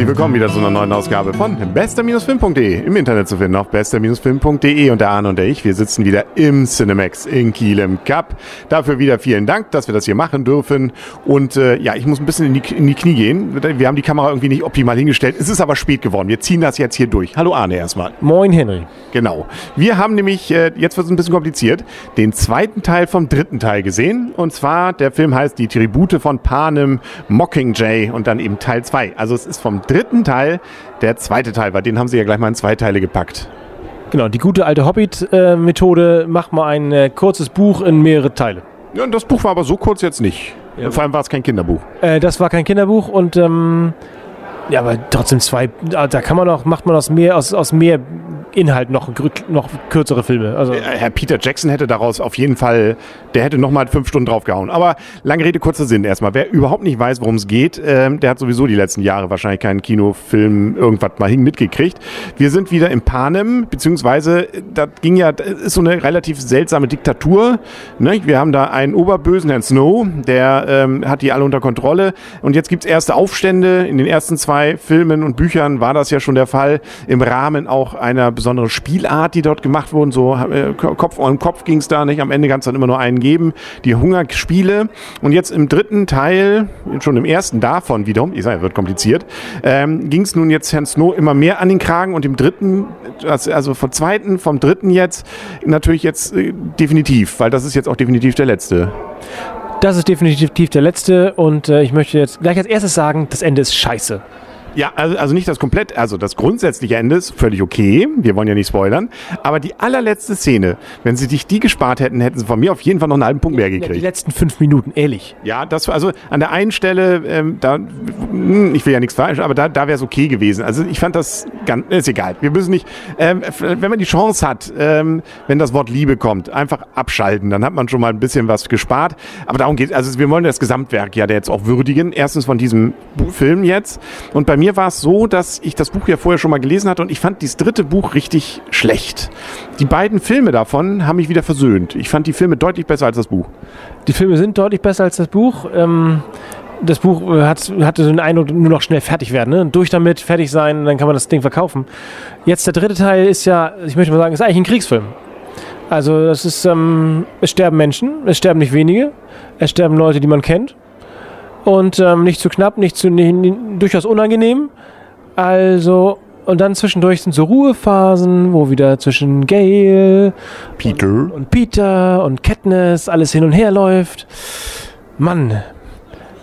Herzlich willkommen wieder zu einer neuen Ausgabe von bester-film.de. Im Internet zu finden auf bester-film.de und der Arne und der ich, wir sitzen wieder im Cinemax in Kiel im Cup. Dafür wieder vielen Dank, dass wir das hier machen dürfen. Und äh, ja, ich muss ein bisschen in die, in die Knie gehen. Wir haben die Kamera irgendwie nicht optimal hingestellt. Es ist aber spät geworden. Wir ziehen das jetzt hier durch. Hallo Arne erstmal. Moin Henry. Genau. Wir haben nämlich, äh, jetzt wird es ein bisschen kompliziert, den zweiten Teil vom dritten Teil gesehen. Und zwar, der Film heißt Die Tribute von Panem Mockingjay und dann eben Teil 2. Also es ist vom dritten Teil der zweite Teil, weil den haben sie ja gleich mal in zwei Teile gepackt. Genau, die gute alte Hobbit-Methode, mach mal ein äh, kurzes Buch in mehrere Teile. Ja, das Buch war aber so kurz jetzt nicht. Ja. Vor allem war es kein Kinderbuch. Äh, das war kein Kinderbuch und ähm, ja, aber trotzdem zwei, da kann man auch, macht man aus mehr, aus, aus mehr Inhalt noch, noch kürzere Filme. Also äh, Herr Peter Jackson hätte daraus auf jeden Fall, der hätte nochmal fünf Stunden draufgehauen. Aber lange Rede, kurzer Sinn erstmal. Wer überhaupt nicht weiß, worum es geht, ähm, der hat sowieso die letzten Jahre wahrscheinlich keinen Kinofilm irgendwas mal mitgekriegt. Wir sind wieder in Panem, beziehungsweise da ging ja, ist so eine relativ seltsame Diktatur. Ne? Wir haben da einen Oberbösen, Herrn Snow, der ähm, hat die alle unter Kontrolle. Und jetzt gibt es erste Aufstände. In den ersten zwei Filmen und Büchern war das ja schon der Fall. Im Rahmen auch einer besondere Spielart, die dort gemacht wurden. So äh, Kopf an Kopf ging es da nicht. Am Ende kann es dann immer nur einen geben. Die Hungerspiele. Und jetzt im dritten Teil, schon im ersten davon wiederum, ich sage, wird kompliziert, ähm, ging es nun jetzt Herrn Snow immer mehr an den Kragen und im dritten, also vom zweiten, vom dritten jetzt, natürlich jetzt äh, definitiv, weil das ist jetzt auch definitiv der letzte. Das ist definitiv der letzte und äh, ich möchte jetzt gleich als erstes sagen, das Ende ist scheiße. Ja, also, also nicht das komplett, also das grundsätzliche Ende ist völlig okay. Wir wollen ja nicht spoilern. Aber die allerletzte Szene, wenn sie dich die gespart hätten, hätten sie von mir auf jeden Fall noch einen halben Punkt mehr gekriegt. Die letzten fünf Minuten, ehrlich. Ja, das also an der einen Stelle, ähm, da, hm, ich will ja nichts falsch, aber da, da wäre es okay gewesen. Also ich fand das ganz, ist egal. Wir müssen nicht, ähm, wenn man die Chance hat, ähm, wenn das Wort Liebe kommt, einfach abschalten. Dann hat man schon mal ein bisschen was gespart. Aber darum geht es. Also wir wollen das Gesamtwerk ja jetzt auch würdigen. Erstens von diesem Film jetzt und beim mir war es so, dass ich das Buch ja vorher schon mal gelesen hatte und ich fand dieses dritte Buch richtig schlecht. Die beiden Filme davon haben mich wieder versöhnt. Ich fand die Filme deutlich besser als das Buch. Die Filme sind deutlich besser als das Buch. Ähm das Buch äh, hat, hatte den Eindruck, nur noch schnell fertig werden. Ne? Durch damit, fertig sein, dann kann man das Ding verkaufen. Jetzt der dritte Teil ist ja, ich möchte mal sagen, ist eigentlich ein Kriegsfilm. Also das ist, ähm, es sterben Menschen, es sterben nicht wenige, es sterben Leute, die man kennt und ähm, nicht zu knapp, nicht zu nicht, nicht, durchaus unangenehm. Also und dann zwischendurch sind so Ruhephasen, wo wieder zwischen Gail, Peter und, und Peter und Katniss alles hin und her läuft. Mann,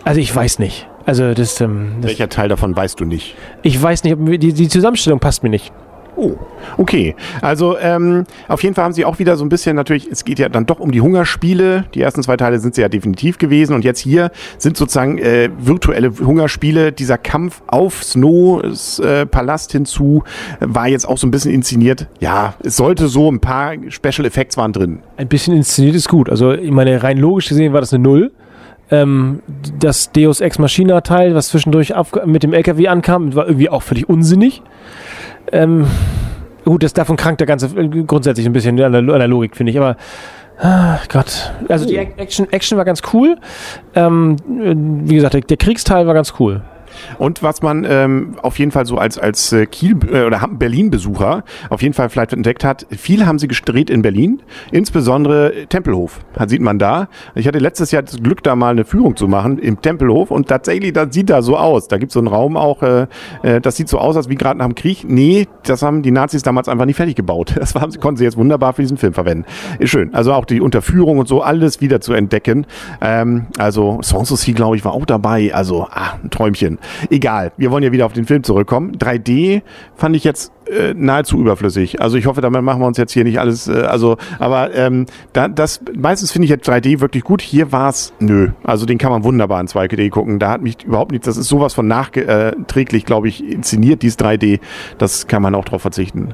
also ich weiß nicht. Also das, ähm, das Welcher Teil davon weißt du nicht? Ich weiß nicht, die, die Zusammenstellung passt mir nicht. Oh, okay. Also ähm, auf jeden Fall haben sie auch wieder so ein bisschen natürlich, es geht ja dann doch um die Hungerspiele. Die ersten zwei Teile sind sie ja definitiv gewesen und jetzt hier sind sozusagen äh, virtuelle Hungerspiele. Dieser Kampf auf Snows äh, Palast hinzu war jetzt auch so ein bisschen inszeniert. Ja, es sollte so ein paar Special Effects waren drin. Ein bisschen inszeniert ist gut. Also ich meine, rein logisch gesehen war das eine Null. Ähm, das Deus Ex Machina Teil, was zwischendurch mit dem LKW ankam, war irgendwie auch völlig unsinnig. Ähm, gut, das davon krankt der ganze grundsätzlich ein bisschen an der, an der Logik, finde ich, aber ah, Gott. Also die Action, Action war ganz cool. Ähm, wie gesagt, der, der Kriegsteil war ganz cool. Und was man ähm, auf jeden Fall so als, als äh, Kiel- äh, oder Berlin-Besucher auf jeden Fall vielleicht entdeckt hat, viel haben sie gedreht in Berlin, insbesondere Tempelhof, das sieht man da. Ich hatte letztes Jahr das Glück, da mal eine Führung zu machen im Tempelhof und tatsächlich, das sieht da so aus. Da gibt es so einen Raum auch, äh, äh, das sieht so aus, als wie gerade nach dem Krieg. Nee, das haben die Nazis damals einfach nicht fertig gebaut. Das haben, konnten sie jetzt wunderbar für diesen Film verwenden. Ist schön. Also auch die Unterführung und so, alles wieder zu entdecken. Ähm, also Sanssouci, glaube ich, war auch dabei. Also, ah, ein Träumchen. Egal, wir wollen ja wieder auf den Film zurückkommen. 3D fand ich jetzt äh, nahezu überflüssig. Also ich hoffe, damit machen wir uns jetzt hier nicht alles, äh, also, aber ähm, da, das meistens finde ich jetzt 3D wirklich gut. Hier war es nö. Also den kann man wunderbar in 2D gucken. Da hat mich überhaupt nichts, das ist sowas von nachträglich, glaube ich, inszeniert, dieses 3D. Das kann man auch drauf verzichten.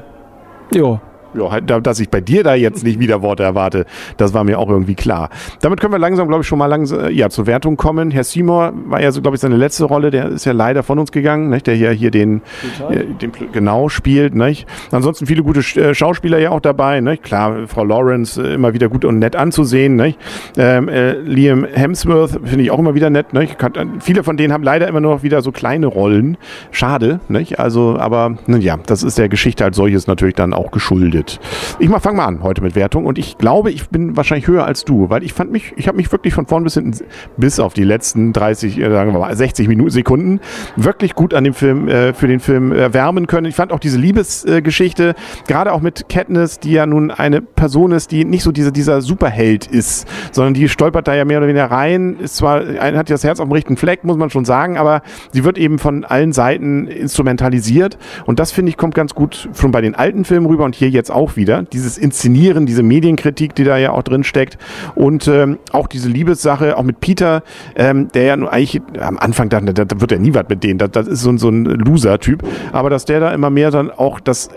Jo, Ja, halt, dass ich bei dir da jetzt nicht wieder Worte erwarte, das war mir auch irgendwie klar. Damit können wir langsam, glaube ich, schon mal langsam ja, zur Wertung kommen. Herr Seymour war ja so, glaube ich, seine letzte Rolle, der ist ja leider von uns gegangen, nicht? der hier, hier den, äh, den genau spielt. Nicht? Ansonsten viele gute äh, Schauspieler ja auch dabei. Nicht? Klar, Frau Lawrence äh, immer wieder gut und nett anzusehen. Nicht? Ähm, äh, Liam Hemsworth finde ich auch immer wieder nett. Nicht? Kann, viele von denen haben leider immer nur noch wieder so kleine Rollen. Schade. Nicht? Also, aber ja, das ist der Geschichte als solches natürlich dann auch geschuldet mit. Ich mal fang mal an heute mit Wertung und ich glaube, ich bin wahrscheinlich höher als du, weil ich fand mich, ich habe mich wirklich von vorn bis hinten, bis auf die letzten 30, äh, sagen wir mal 60 Minuten, Sekunden, wirklich gut an dem Film, äh, für den Film äh, wärmen können. Ich fand auch diese Liebesgeschichte, gerade auch mit Katniss, die ja nun eine Person ist, die nicht so diese, dieser Superheld ist, sondern die stolpert da ja mehr oder weniger rein, ist zwar, hat das Herz auf dem richtigen Fleck, muss man schon sagen, aber sie wird eben von allen Seiten instrumentalisiert und das finde ich kommt ganz gut schon bei den alten Filmen rüber und hier jetzt auch wieder. Dieses Inszenieren, diese Medienkritik, die da ja auch drin steckt. Und ähm, auch diese Liebessache, auch mit Peter, ähm, der ja nur eigentlich am Anfang dachte, da, da wird er nie was mit denen, das, das ist so, so ein Loser-Typ, aber dass der da immer mehr dann auch das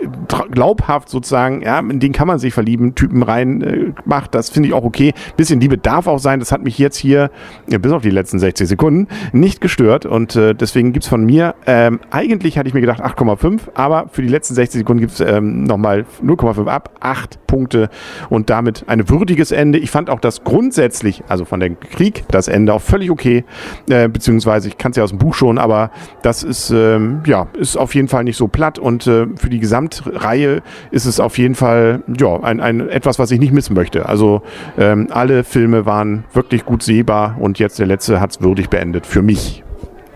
glaubhaft sozusagen, ja, in den kann man sich verlieben, Typen rein äh, macht, das finde ich auch okay. Bisschen Liebe darf auch sein, das hat mich jetzt hier, ja, bis auf die letzten 60 Sekunden, nicht gestört. Und äh, deswegen gibt's von mir, ähm, eigentlich hatte ich mir gedacht 8,5, aber für die letzten 60 Sekunden gibt's ähm, nochmal 0,5 0,5 ab, 8 Punkte und damit ein würdiges Ende. Ich fand auch das grundsätzlich, also von dem Krieg, das Ende auch völlig okay, äh, beziehungsweise ich kann es ja aus dem Buch schon, aber das ist, ähm, ja, ist auf jeden Fall nicht so platt und äh, für die Gesamtreihe ist es auf jeden Fall, ja, ein, ein etwas, was ich nicht missen möchte. Also ähm, alle Filme waren wirklich gut sehbar und jetzt der letzte hat es würdig beendet, für mich.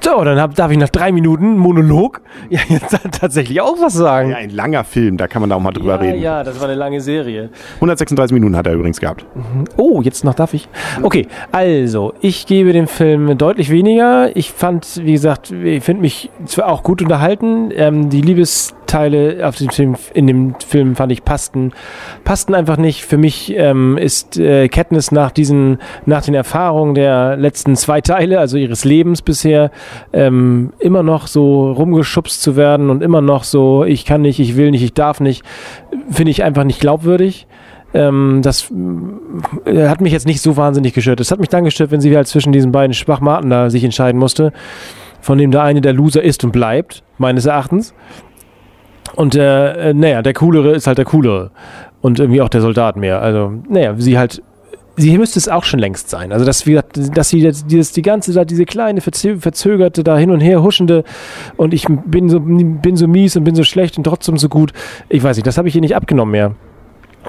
So, dann hab, darf ich nach drei Minuten Monolog ja, jetzt tatsächlich auch was sagen. Ja, ein langer Film, da kann man da auch mal drüber ja, reden. Ja, das war eine lange Serie. 136 Minuten hat er übrigens gehabt. Oh, jetzt noch darf ich. Okay, also, ich gebe dem Film deutlich weniger. Ich fand, wie gesagt, ich finde mich zwar auch gut unterhalten. Ähm, die Liebes Teile auf dem Film, in dem Film fand ich passten, passten einfach nicht. Für mich ähm, ist äh, Katniss nach diesen, nach den Erfahrungen der letzten zwei Teile, also ihres Lebens bisher, ähm, immer noch so rumgeschubst zu werden und immer noch so, ich kann nicht, ich will nicht, ich darf nicht, finde ich einfach nicht glaubwürdig. Ähm, das äh, hat mich jetzt nicht so wahnsinnig gestört. Es hat mich dann gestört, wenn sie halt zwischen diesen beiden Schwachmaten da sich entscheiden musste, von dem der eine der Loser ist und bleibt, meines Erachtens. Und der, äh, naja, der Coolere ist halt der Coolere. Und irgendwie auch der Soldat mehr. Also, naja, sie halt sie müsste es auch schon längst sein. Also, dass, wie dass sie dieses, die ganze Zeit, diese kleine, verzögerte, da hin und her huschende und ich bin so, bin so mies und bin so schlecht und trotzdem so gut. Ich weiß nicht, das habe ich ihr nicht abgenommen mehr.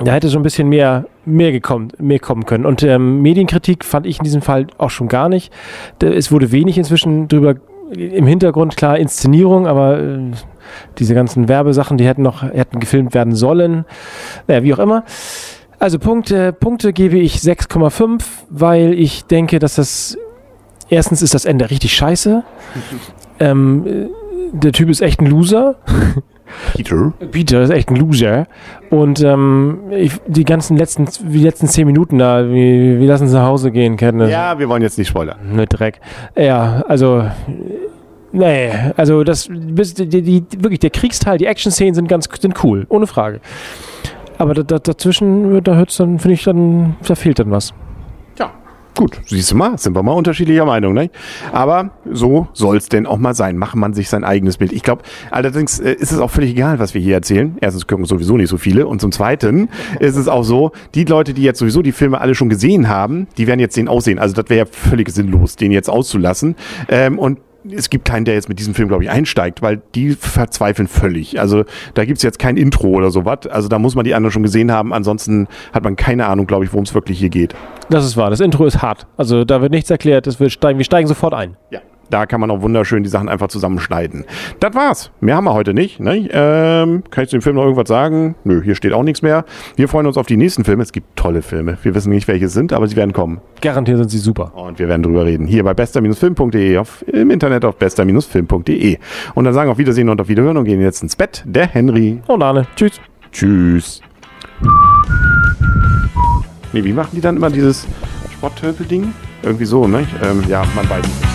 Da hätte so ein bisschen mehr, mehr, gekommen, mehr kommen können. Und ähm, Medienkritik fand ich in diesem Fall auch schon gar nicht. Es wurde wenig inzwischen drüber im Hintergrund, klar, Inszenierung, aber äh, diese ganzen Werbesachen, die hätten noch hätten gefilmt werden sollen. Naja, wie auch immer. Also Punkte, Punkte gebe ich 6,5, weil ich denke, dass das erstens ist das Ende richtig scheiße. ähm, der Typ ist echt ein Loser. Peter. Peter ist echt ein Loser. Und ähm, ich, die ganzen letzten, die letzten zehn Minuten da, wir, wir lassen sie nach Hause gehen, Kenntnis. Ja, wir wollen jetzt nicht spoilern. Ne Dreck. Ja, also Nee, also das die, die, wirklich der Kriegsteil, die Action-Szenen sind ganz sind cool, ohne Frage. Aber da, da, dazwischen, da hört's dann, finde ich, dann, da fehlt dann was. Ja, gut, siehst du mal, sind wir mal unterschiedlicher Meinung, ne? Aber so soll's denn auch mal sein. Macht man sich sein eigenes Bild. Ich glaube, allerdings äh, ist es auch völlig egal, was wir hier erzählen. Erstens gucken sowieso nicht so viele und zum Zweiten ist es auch so, die Leute, die jetzt sowieso die Filme alle schon gesehen haben, die werden jetzt den aussehen. Also das wäre ja völlig sinnlos, den jetzt auszulassen. Ähm, und es gibt keinen, der jetzt mit diesem Film, glaube ich, einsteigt, weil die verzweifeln völlig. Also da gibt's jetzt kein Intro oder sowas. Also da muss man die anderen schon gesehen haben. Ansonsten hat man keine Ahnung, glaube ich, worum es wirklich hier geht. Das ist wahr. Das Intro ist hart. Also da wird nichts erklärt. Das wird steigen. Wir steigen sofort ein. Ja. Da kann man auch wunderschön die Sachen einfach zusammenschneiden. Das war's. Mehr haben wir heute nicht. Ne? Ähm, kann ich zu dem Film noch irgendwas sagen? Nö, hier steht auch nichts mehr. Wir freuen uns auf die nächsten Filme. Es gibt tolle Filme. Wir wissen nicht, welche es sind, aber sie werden kommen. Garantiert sind sie super. Und wir werden drüber reden. Hier bei bester-film.de, im Internet auf bester-film.de. Und dann sagen wir auf Wiedersehen und auf Wiederhören und gehen jetzt ins Bett. Der Henry. Und Arne. Tschüss. Tschüss. Nee, wie machen die dann immer dieses Sporttölpel-Ding? Irgendwie so, ne? Ähm, ja, man weiß nicht.